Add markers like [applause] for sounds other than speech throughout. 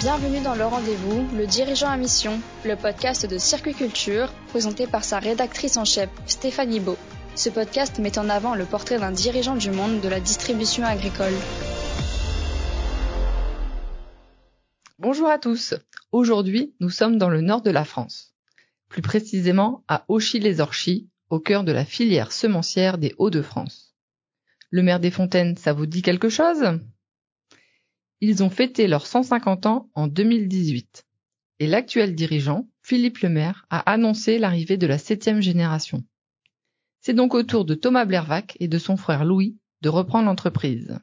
Bienvenue dans le rendez-vous, le dirigeant à mission, le podcast de Circuit Culture, présenté par sa rédactrice en chef, Stéphanie Beau. Ce podcast met en avant le portrait d'un dirigeant du monde de la distribution agricole. Bonjour à tous. Aujourd'hui, nous sommes dans le nord de la France. Plus précisément à Auchy-les-Orchies, au cœur de la filière semencière des Hauts-de-France. Le maire des Fontaines, ça vous dit quelque chose? Ils ont fêté leurs 150 ans en 2018 et l'actuel dirigeant, Philippe Lemaire, a annoncé l'arrivée de la septième génération. C'est donc au tour de Thomas Blervac et de son frère Louis de reprendre l'entreprise.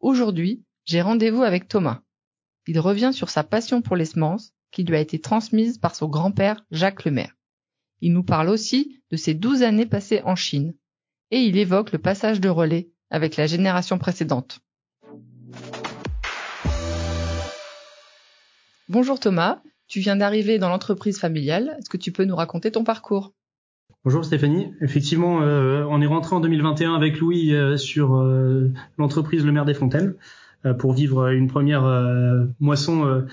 Aujourd'hui, j'ai rendez-vous avec Thomas. Il revient sur sa passion pour les semences qui lui a été transmise par son grand-père Jacques Lemaire. Il nous parle aussi de ses douze années passées en Chine et il évoque le passage de relais avec la génération précédente. Bonjour Thomas, tu viens d'arriver dans l'entreprise familiale. Est-ce que tu peux nous raconter ton parcours? Bonjour Stéphanie. Effectivement, euh, on est rentré en 2021 avec Louis euh, sur euh, l'entreprise Le Maire des Fontaines. Pour vivre une première moisson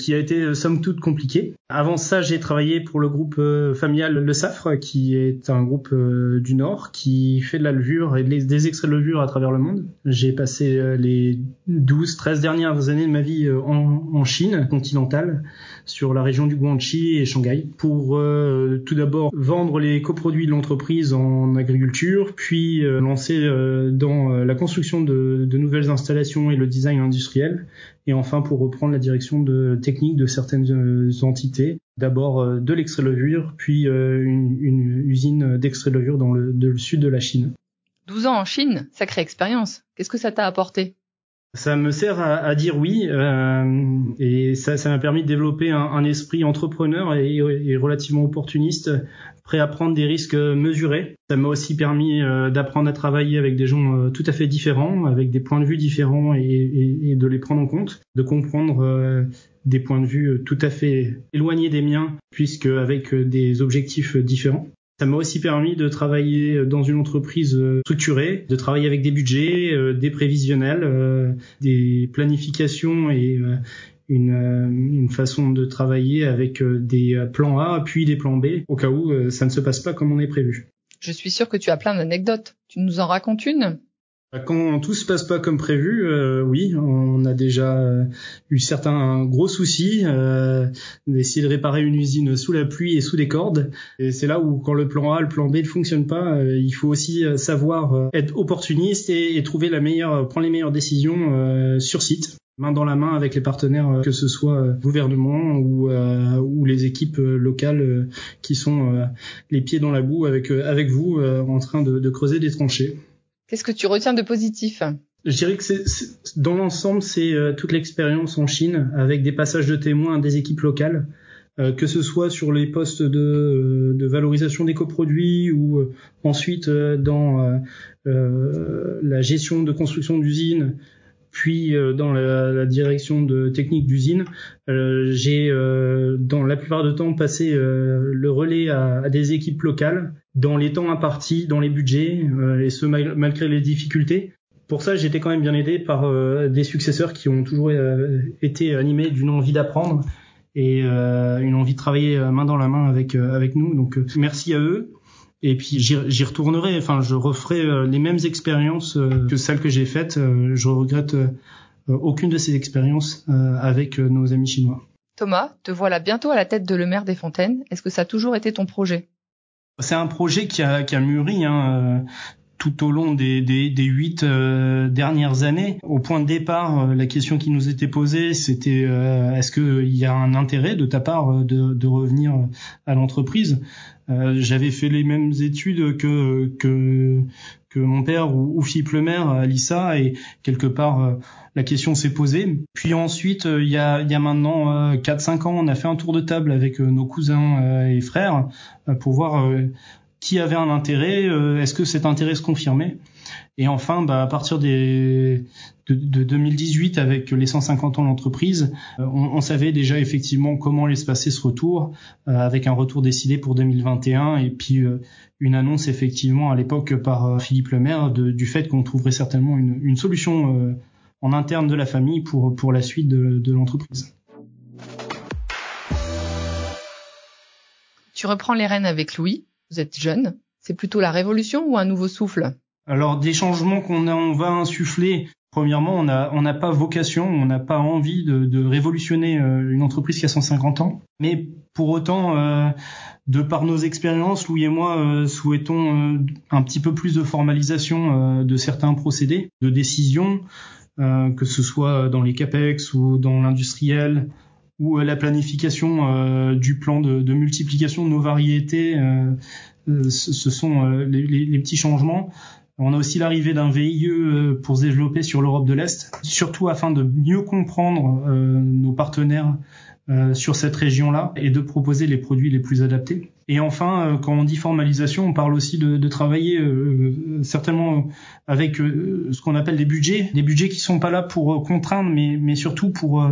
qui a été somme toute compliquée. Avant ça, j'ai travaillé pour le groupe familial Le Safre, qui est un groupe du Nord qui fait de la levure et des extraits de levure à travers le monde. J'ai passé les 12, 13 dernières années de ma vie en, Chine continentale, sur la région du Guangxi et Shanghai, pour tout d'abord vendre les coproduits de l'entreprise en agriculture, puis lancer dans la construction de, nouvelles installations le design industriel, et enfin pour reprendre la direction de technique de certaines euh, entités. D'abord euh, de l'extrait-levure, puis euh, une, usine d'extrait-levure dans le, sud de la Chine. 12 ans en Chine, sacrée expérience. Qu'est-ce que ça t'a apporté? Ça me sert à, dire oui et ça m'a permis de développer un, esprit entrepreneur et, relativement opportuniste prêt à prendre des risques mesurés. Ça m'a aussi permis euh, d'apprendre à travailler avec des gens euh, tout à fait différents, avec des points de vue différents et, de les prendre en compte, de comprendre euh, des points de vue tout à fait éloignés des miens, puisque avec des objectifs différents. Ça m'a aussi permis de travailler dans une entreprise structurée, de travailler avec des budgets, des prévisionnels, des planifications et une, euh, façon de travailler avec euh, des euh, plans A puis des plans B au cas où ça ne se passe pas comme on est prévu. Je suis sûr que tu as plein d'anecdotes. Tu nous en racontes une? Quand tout se passe pas comme prévu, euh, oui, on a déjà eu certains gros soucis euh, d'essayer de réparer une usine sous la pluie et sous des cordes. Et c'est là où, quand le plan A, le plan B ne fonctionne pas, il faut aussi savoir être opportuniste et, trouver la meilleure, prendre les meilleures décisions sur site main dans la main avec les partenaires, euh, que ce soit euh, gouvernement ou, euh, ou les équipes locales qui sont les pieds dans la boue avec, avec vous en train de, de creuser des tranchées. Qu'est-ce que tu retiens de positif? Je dirais que c'est dans l'ensemble, c'est toute l'expérience en Chine avec des passages de témoins des équipes locales, que ce soit sur les postes de, de valorisation des coproduits ou ensuite dans la gestion de construction d'usines puis euh, dans la, direction de technique d'usine, euh, j'ai euh, dans la plupart du temps passé le relais à, des équipes locales dans les temps impartis, dans les budgets, et ce malgré les difficultés. Pour ça, j'étais quand même bien aidé par des successeurs qui ont toujours été animés d'une envie d'apprendre et une envie de travailler main dans la main avec nous. Donc merci à eux. Et puis j'y retournerai, enfin je referai euh, les mêmes expériences euh, que celles que j'ai faites. Euh, je regrette aucune de ces expériences avec nos amis chinois. Thomas, te voilà bientôt à la tête de Le Maire des Fontaines. Est-ce que ça a toujours été ton projet? C'est un projet qui a, qui a mûri. Hein, tout au long des, des, huit dernières années. Au point de départ, la question qui nous était posée, c'était est-ce qu'il y a un intérêt de ta part de, de revenir à l'entreprise? Euh, j'avais fait les mêmes études que que, que mon père ou, ou Philippe Lemaire à l'ISA et quelque part euh, la question s'est posée. Puis ensuite, euh, il y a, il y a maintenant 4-5 ans, on a fait un tour de table avec nos cousins et frères pour voir qui avait un intérêt, est-ce que cet intérêt se confirmait? Et enfin, bah, à partir des, de, de 2018, avec les 150 ans de l'entreprise, euh, on, savait déjà effectivement comment allait se passer ce retour, euh, avec un retour décidé pour 2021 et puis euh, une annonce effectivement à l'époque par Philippe Lemaire de, du fait qu'on trouverait certainement une, solution en interne de la famille pour, pour la suite de l'entreprise. Tu reprends les rênes avec Louis, vous êtes jeune. C'est plutôt la révolution ou un nouveau souffle? Alors des changements qu'on on va insuffler. Premièrement, on n'a on pas vocation, on n'a pas envie de, révolutionner euh, une entreprise qui a 150 ans. Mais pour autant, euh, de par nos expériences, Louis et moi euh, souhaitons un petit peu plus de formalisation de certains procédés, de décision, que ce soit dans les capex ou dans l'industriel, ou la planification du plan de, de, multiplication de nos variétés. ce sont les, les, les, petits changements. On a aussi l'arrivée d'un VIE pour se développer sur l'Europe de l'Est, surtout afin de mieux comprendre nos partenaires euh, sur cette région-là et de proposer les produits les plus adaptés. Et enfin, euh, quand on dit formalisation, on parle aussi de, de travailler euh, certainement avec ce qu'on appelle des budgets, des budgets qui sont pas là pour contraindre, mais, mais surtout pour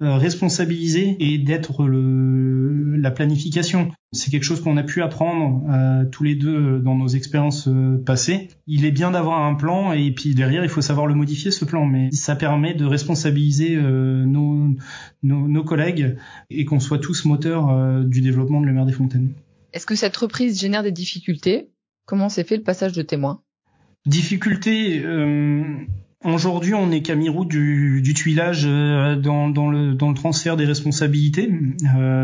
responsabiliser et d'être la planification. C'est quelque chose qu'on a pu apprendre euh, tous les deux dans nos expériences passées. Il est bien d'avoir un plan et puis derrière il faut savoir le modifier ce plan, mais ça permet de responsabiliser euh, nos, nos, nos, collègues et qu'on soit tous moteurs euh, du développement de la mer des Fontaines. Est-ce que cette reprise génère des difficultés? Comment s'est fait le passage de témoin? Difficultés. Aujourd'hui, on est qu'à mi-route du, du, tuilage dans, dans, le, transfert des responsabilités.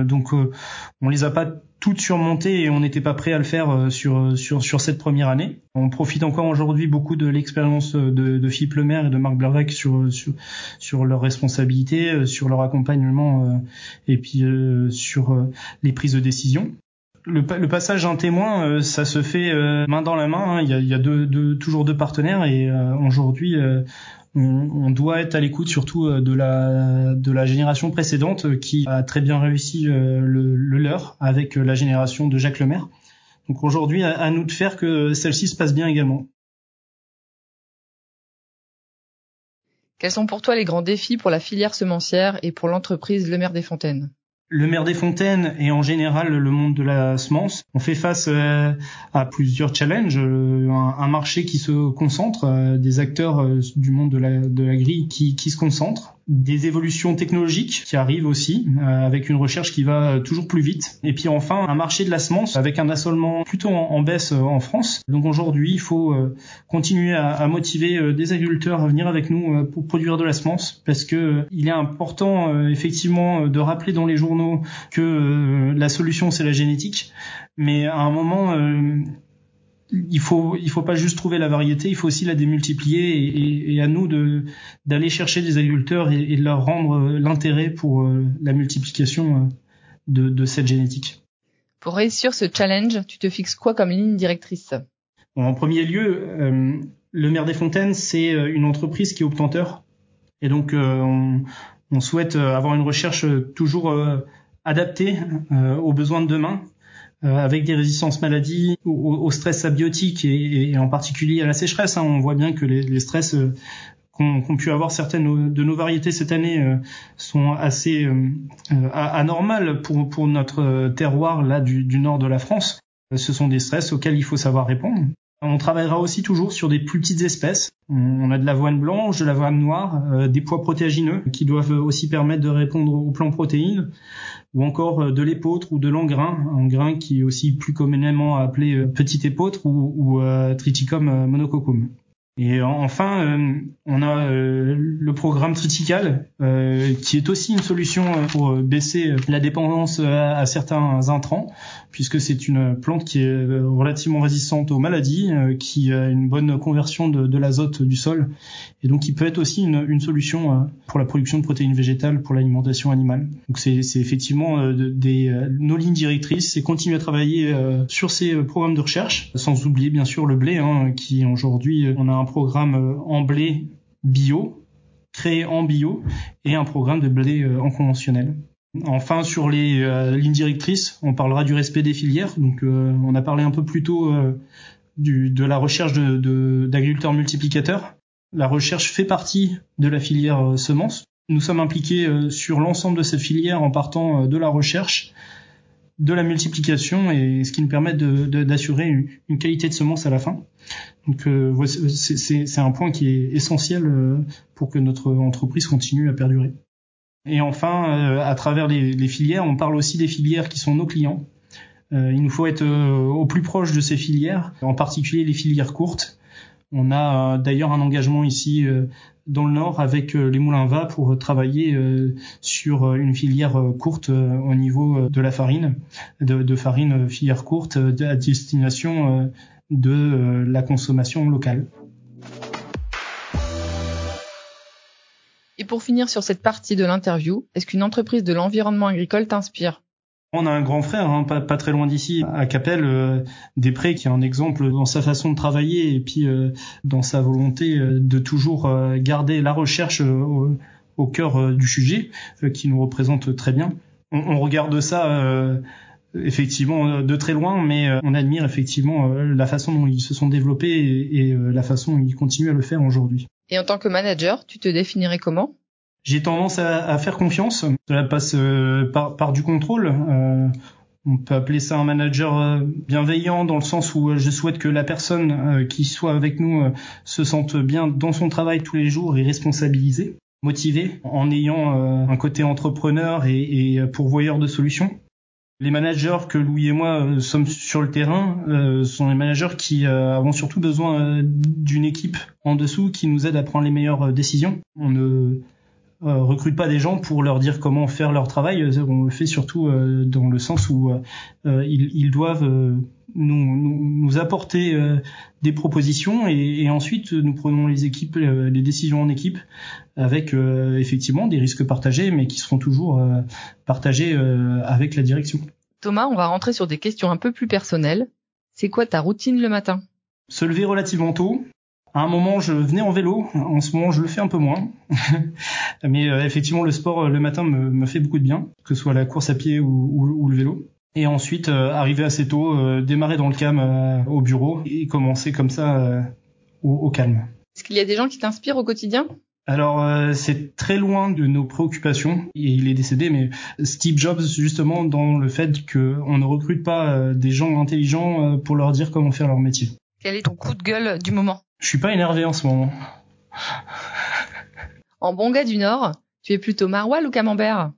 donc, on les a pas toutes surmontées et on n'était pas prêt à le faire sur, cette première année. On profite encore aujourd'hui beaucoup de l'expérience de, Philippe Lemaire et de Marc Blervec sur, sur, sur leurs responsabilités, sur leur accompagnement et puis sur les prises de décision le, le, passage d'un témoin, euh, ça se fait euh, main dans la main. Hein. Il y a, il y a deux, deux, toujours deux partenaires et euh, aujourd'hui, on, on, doit être à l'écoute surtout de la, de la génération précédente qui a très bien réussi le, le, leur avec la génération de Jacques Lemaire. Donc aujourd'hui, à, à nous de faire que celle-ci se passe bien également. Quels sont pour toi les grands défis pour la filière semencière et pour l'entreprise Le Maire des Fontaines le maire des Fontaines et en général le monde de la semence, on fait face euh, à plusieurs challenges, euh, un, marché qui se concentre, euh, des acteurs du monde de la, grille qui se concentrent, des évolutions technologiques qui arrivent aussi, avec une recherche qui va toujours plus vite, et puis enfin un marché de la semence avec un assolement plutôt en, baisse en France. Donc aujourd'hui, il faut continuer à, à, motiver des agriculteurs à venir avec nous pour produire de la semence, parce que il est important effectivement de rappeler dans les journaux que euh, la solution c'est la génétique, mais à un moment euh, il faut il faut pas juste trouver la variété, il faut aussi la démultiplier et, et, à nous de d'aller chercher des agriculteurs et, de leur rendre euh, l'intérêt pour la multiplication de, de, cette génétique. Pour réussir ce challenge, tu te fixes quoi comme ligne directrice? En premier lieu, le maire des Fontaines, c'est une entreprise qui est obtenteur. Et donc on, on souhaite avoir une recherche toujours adapté euh, aux besoins de demain, euh, avec des résistances maladies, au, stress abiotique et, en particulier à la sécheresse. Hein. On voit bien que les, stress euh, qu'ont pu avoir certaines de nos variétés cette année sont assez anormales pour, notre terroir là du, nord de la France. Ce sont des stress auxquels il faut savoir répondre. On travaillera aussi toujours sur des plus petites espèces. On a de l'avoine blanche, de l'avoine noire, des pois protéagineux qui doivent aussi permettre de répondre au plan protéines ou encore euh, de l'épeautre ou de l'engrain, un grain qui est aussi plus communément appelé euh, petit épeautre ou, euh, Triticum monococcum. Et enfin, euh, on a euh, le programme Tritical, euh, qui est aussi une solution pour baisser la dépendance à, certains intrants, puisque c'est une plante qui est relativement résistante aux maladies, qui a une bonne conversion de, l'azote du sol, et donc qui peut être aussi une, une, solution pour la production de protéines végétales pour l'alimentation animale. Donc c'est effectivement des, nos lignes directrices, c'est continuer à travailler sur ces programmes de recherche, sans oublier bien sûr le blé, hein, qui aujourd'hui on a un programme euh, en blé bio, créé en bio, et un programme de blé euh, en conventionnel. Enfin, sur les euh, lignes directrices, on parlera du respect des filières. Donc, on a parlé un peu plus tôt de la recherche d'agriculteurs multiplicateurs. La recherche fait partie de la filière semences. Nous sommes impliqués sur l'ensemble de cette filière en partant de la recherche de la multiplication et ce qui nous permet d'assurer de, une, qualité de semence à la fin. Donc euh, c'est un point qui est essentiel euh, pour que notre entreprise continue à perdurer. Et enfin, euh, à travers les, les, filières, on parle aussi des filières qui sont nos clients. il nous faut être au plus proche de ces filières, en particulier les filières courtes. On a d'ailleurs un engagement ici dans le Nord avec euh, les moulins va pour travailler euh, sur euh, une filière courte au niveau de la farine, de, farine filière courte à destination de la consommation locale. Et pour finir sur cette partie de l'interview, est-ce qu'une entreprise de l'environnement agricole t'inspire? On a un grand frère, hein, pas, très loin d'ici, à Capelle, euh, Després, qui est un exemple dans sa façon de travailler et puis euh, dans sa volonté euh, de toujours garder la recherche au, cœur du sujet, qui nous représente très bien. On, regarde ça effectivement de très loin, mais on admire effectivement la façon dont ils se sont développés et, et la façon dont ils continuent à le faire aujourd'hui. Et en tant que manager, tu te définirais comment? J'ai tendance à, faire confiance. Cela passe euh, par, du contrôle. Euh, on peut appeler ça un manager euh, bienveillant dans le sens où je souhaite que la personne qui soit avec nous se sente bien dans son travail tous les jours et responsabilisée, motivée, en ayant un côté entrepreneur et, pourvoyeur de solutions. Les managers que Louis et moi sommes sur le terrain sont les managers qui avons surtout besoin d'une équipe en dessous qui nous aide à prendre les meilleures décisions. Euh, recrute pas des gens pour leur dire comment faire leur travail. Euh, on le fait surtout euh, dans le sens où ils, ils, doivent nous, nous, apporter des propositions et, et, ensuite nous prenons les équipes, les décisions en équipe avec effectivement des risques partagés, mais qui seront toujours partagés avec la direction. Thomas, on va rentrer sur des questions un peu plus personnelles. C'est quoi ta routine le matin? Se lever relativement tôt, à un moment, je venais en vélo. En ce moment, je le fais un peu moins. [laughs] Mais euh, effectivement, le sport euh, le matin me, me, fait beaucoup de bien, que ce soit la course à pied ou, ou, le vélo. Et ensuite, euh, arriver assez tôt, démarrer dans le calme au bureau et commencer comme ça au, au, calme. Est-ce qu'il y a des gens qui t'inspirent au quotidien? Alors c'est très loin de nos préoccupations et il est décédé, mais Steve Jobs justement dans le fait qu'on ne recrute pas des gens intelligents pour leur dire comment faire leur métier. Quel est ton coup de gueule du moment? Je suis pas énervé en ce moment. En bon gars du Nord, tu es plutôt maroilles ou camembert?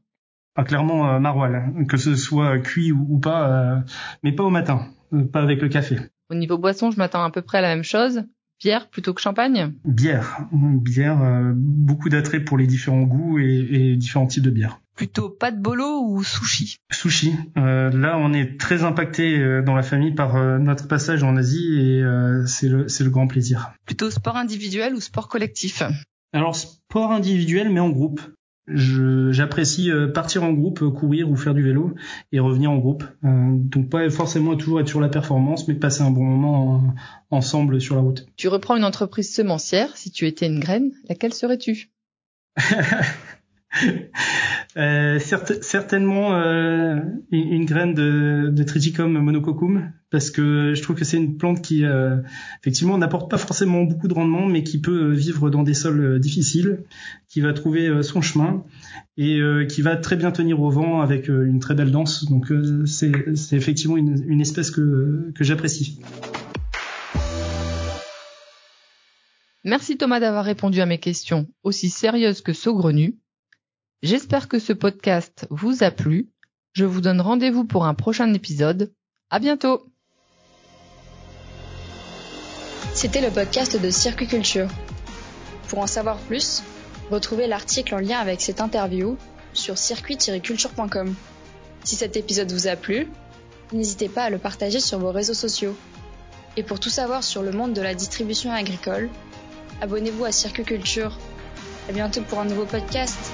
Ah, Clairement euh, maroilles, que ce soit cuit ou, pas, euh, mais pas au matin, euh, pas avec le café. Au niveau boisson, je m'attends à peu près à la même chose. Bière plutôt que champagne? Bière, bière, beaucoup d'attrait pour les différents goûts et différents types de bière. Plutôt pâte bolo ou sushi? Sushi. Euh, là, on est très impacté euh, dans la famille par euh, notre passage en Asie et c'est le, le grand plaisir. Plutôt sport individuel ou sport collectif? Alors sport individuel mais en groupe. J'apprécie partir en groupe, courir ou faire du vélo et revenir en groupe. donc pas forcément toujours être sur la performance, mais passer un bon moment ensemble sur la route. Tu reprends une entreprise semencière. Si tu étais une graine, laquelle serais-tu? [laughs] Euh, certainement euh, une, graine de, de Triticum monococcum parce que je trouve que c'est une plante qui euh, effectivement n'apporte pas forcément beaucoup de rendement mais qui peut vivre dans des sols difficiles, qui va trouver son chemin et qui va très bien tenir au vent avec une très belle danse. Donc c'est effectivement une, espèce que, que j'apprécie. Merci Thomas d'avoir répondu à mes questions aussi sérieuses que saugrenues. J'espère que ce podcast vous a plu. Je vous donne rendez-vous pour un prochain épisode. À bientôt! C'était le podcast de Circuit Culture. Pour en savoir plus, retrouvez l'article en lien avec cette interview sur circuit-culture.com. Si cet épisode vous a plu, n'hésitez pas à le partager sur vos réseaux sociaux. Et pour tout savoir sur le monde de la distribution agricole, abonnez-vous à Circuit Culture. À bientôt pour un nouveau podcast.